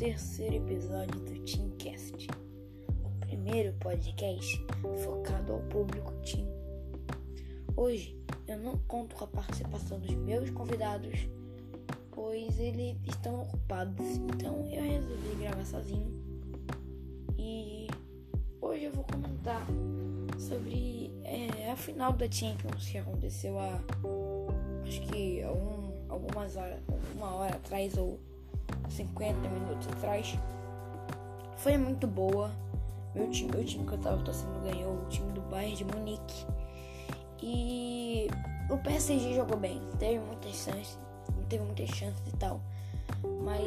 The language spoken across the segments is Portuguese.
terceiro episódio do Teamcast, o primeiro podcast focado ao público Team. Hoje eu não conto com a participação dos meus convidados, pois eles estão ocupados, então eu resolvi gravar sozinho. E hoje eu vou comentar sobre é, a final da Champions que aconteceu há acho que algum, algumas horas, uma hora atrás ou 50 minutos atrás. Foi muito boa. Meu time, meu time que eu tava torcendo ganhou, o time do Bayern de Munique. E o PSG jogou bem, teve muitas chances, teve muitas chances e tal. Mas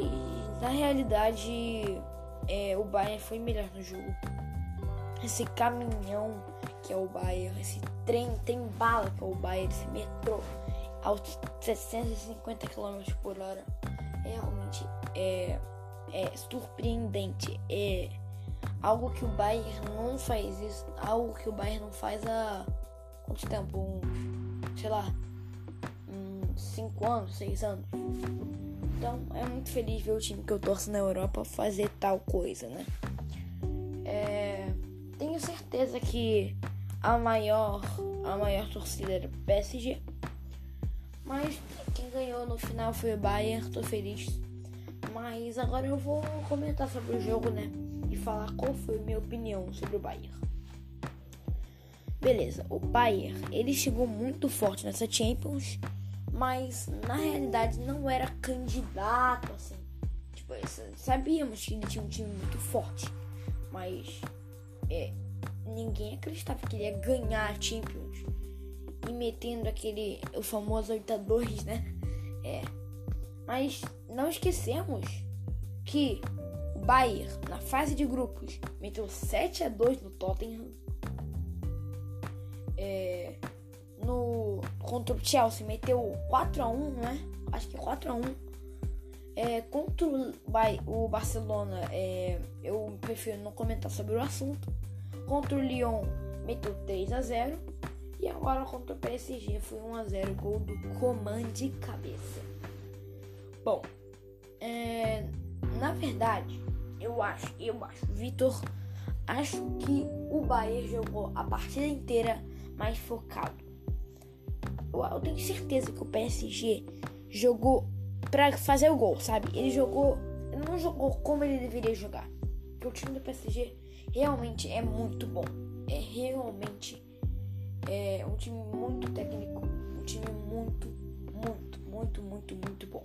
na realidade é, o Bayern foi melhor no jogo. Esse caminhão que é o Bayern, esse trem tem bala que é o Bayern, esse metrô aos 750 km por hora. Realmente é, é surpreendente. É algo que o Bayern não faz isso. Algo que o Bayern não faz há quanto tempo? Um, sei lá, 5 um, anos, 6 anos. Então é muito feliz ver o time que eu torço na Europa fazer tal coisa, né? É, tenho certeza que a maior, a maior torcida era o PSG. Mas quem ganhou no final foi o Bayern, tô feliz. Mas agora eu vou comentar sobre o jogo, né? E falar qual foi a minha opinião sobre o Bayern. Beleza, o Bayern, ele chegou muito forte nessa Champions, mas na realidade não era candidato assim. Tipo, sabíamos que ele tinha um time muito forte, mas é, ninguém acreditava que ele ia ganhar a Champions e metendo aquele o famoso 8 a 2, né? É. Mas não esquecemos que o Bayern na fase de grupos meteu 7 a 2 no Tottenham. É, no contra o Chelsea meteu 4 a 1, né? Acho que 4 a 1. É, contra o, o Barcelona, é, eu prefiro não comentar sobre o assunto. Contra o Lyon meteu 3 a 0 e agora contra o PSG foi 1x0 gol do Coman de cabeça. Bom, é, na verdade, eu acho, eu acho, Vitor, acho que o Bayern jogou a partida inteira mais focado. Eu, eu tenho certeza que o PSG jogou para fazer o gol, sabe? Ele jogou, não jogou como ele deveria jogar. Porque o time do PSG realmente é muito bom. É realmente é um time muito técnico, um time muito, muito, muito, muito, muito bom.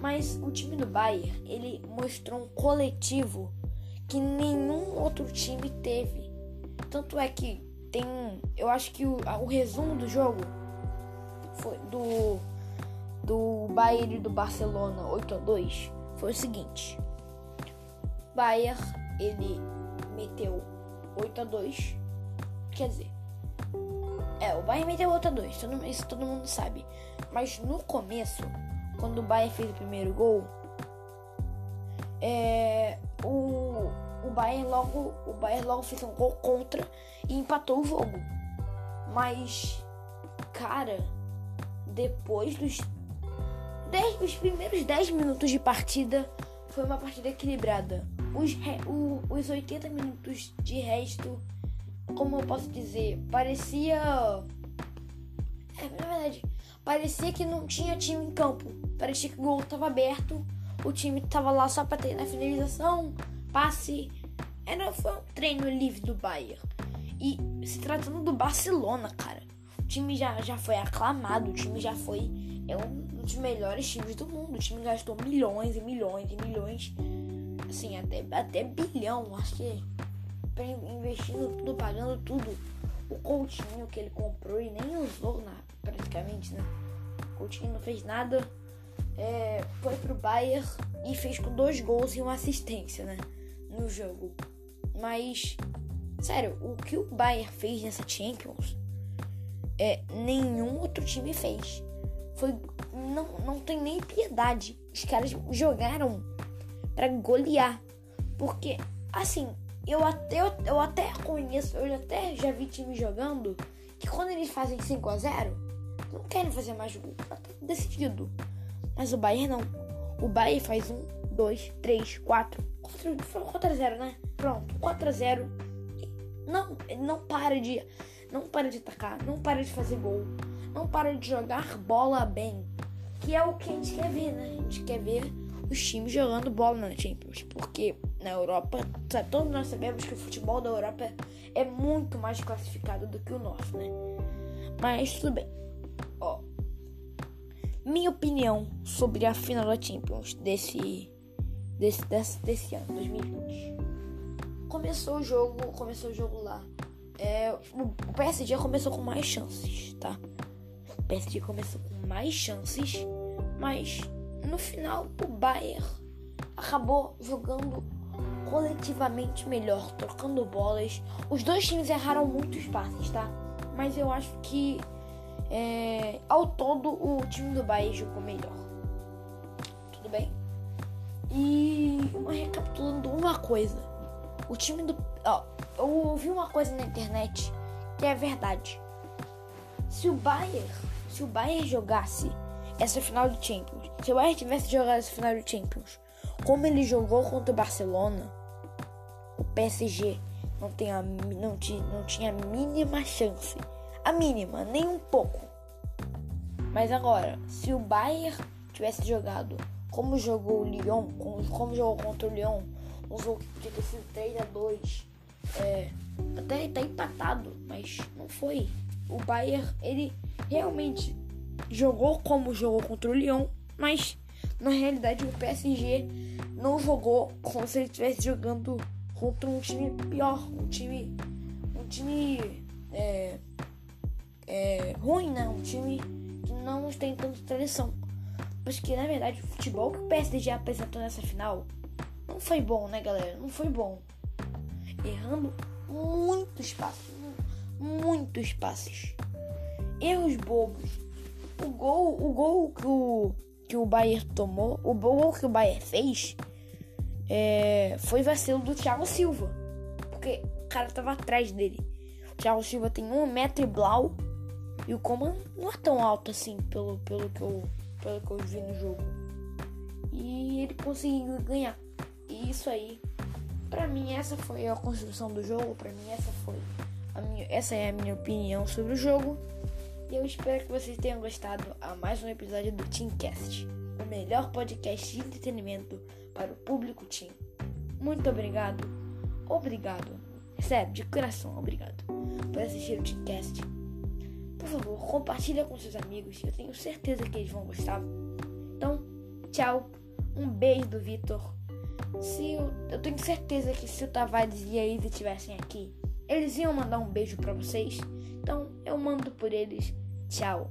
Mas o time do Bayern, ele mostrou um coletivo que nenhum outro time teve. Tanto é que tem, eu acho que o, o resumo do jogo foi do do Bayern e do Barcelona 8 a 2 foi o seguinte. Bayern ele meteu 8 a 2, quer dizer, é, o Bayern meteu outra dois, todo, isso todo mundo sabe. Mas no começo, quando o Bayern fez o primeiro gol, é, o, o Bayern logo o Bayern logo fez um gol contra e empatou o jogo. Mas, cara, depois dos dez, os primeiros 10 minutos de partida, foi uma partida equilibrada. Os, o, os 80 minutos de resto como eu posso dizer, parecia. É, na verdade, parecia que não tinha time em campo. Parecia que o gol estava aberto, o time estava lá só para ter a finalização, passe. Era, foi um treino livre do Bayern. E se tratando do Barcelona, cara, o time já, já foi aclamado, o time já foi. É um dos melhores times do mundo. O time gastou milhões e milhões e milhões. Assim, até, até bilhão, acho que investindo tudo, pagando tudo. O Coutinho que ele comprou e nem usou na, praticamente, né? Coutinho não fez nada. É, foi pro Bayern e fez com dois gols e uma assistência, né? No jogo. Mas, sério, o que o Bayern fez nessa Champions é nenhum outro time fez. Foi não, não tem nem piedade. Os caras jogaram para golear. Porque, assim, eu até, eu, eu até conheço, eu até já vi time jogando que quando eles fazem 5 a 0 não querem fazer mais gol. Tá decidido. Mas o Bayern não. O Bayern faz 1, 2, 3, 4. 4 a 0, né? Pronto, 4 a 0. Não, não para de não para de atacar, não para de fazer gol, não para de jogar bola bem, que é o que a gente quer ver, né? A gente quer ver os times jogando bola na Champions, porque na Europa, todos nós sabemos que o futebol da Europa é muito mais classificado do que o nosso, né? Mas tudo bem. Minha opinião sobre a final da Champions desse desse, desse, desse ano, 2020. Começou o jogo, começou o jogo lá. É, o PSG começou com mais chances, tá? O PSG começou com mais chances, mas no final o Bayern acabou jogando coletivamente melhor, trocando bolas. Os dois times erraram muitos passes, tá? Mas eu acho que é, ao todo o time do Bayern jogou melhor. Tudo bem? E uma recapitulando uma coisa. O time do. Ó, eu ouvi uma coisa na internet que é verdade. Se o Bayern, se o Bayern jogasse essa final do Champions, se o Bayern tivesse jogado essa final do Champions, como ele jogou contra o Barcelona, o PSG não, tem a, não, não tinha a mínima chance. A mínima, nem um pouco. Mas agora, se o Bayern tivesse jogado como jogou o Lyon, como, como jogou contra o Lyon, um jogo que podia ter sido 3 a 2 é, até tá empatado, mas não foi. O Bayern, ele realmente jogou como jogou contra o Lyon, mas na realidade o PSG não jogou como se ele estivesse jogando contra um time pior, um time, um time é, é, ruim, né? Um time que não tem tanta tradição. Mas que na verdade o futebol que o PSG apresentou nessa final não foi bom, né, galera? Não foi bom. Errando muitos passes, muitos passes. Erros bobos. O gol, o gol que o que o Bayern tomou, o gol que o Bayern fez, é, foi vacilo do Thiago Silva. Porque o cara tava atrás dele. O Thiago Silva tem um metro e blau. E o Coman não é tão alto assim, pelo, pelo, que eu, pelo que eu vi no jogo. E ele conseguiu ganhar. E isso aí, pra mim, essa foi a construção do jogo. Pra mim, essa foi minha, essa é a minha opinião sobre o jogo. E eu espero que vocês tenham gostado a mais um episódio do Teamcast, o melhor podcast de entretenimento para o público Team. Muito obrigado, obrigado, sério, de coração, obrigado por assistir o Teamcast. Por favor, compartilha com seus amigos, eu tenho certeza que eles vão gostar. Então, tchau, um beijo do Vitor. Se eu, eu tenho certeza que se o Tavares e a Isa estivessem aqui, eles iam mandar um beijo para vocês. Então eu mando por eles. Tchau.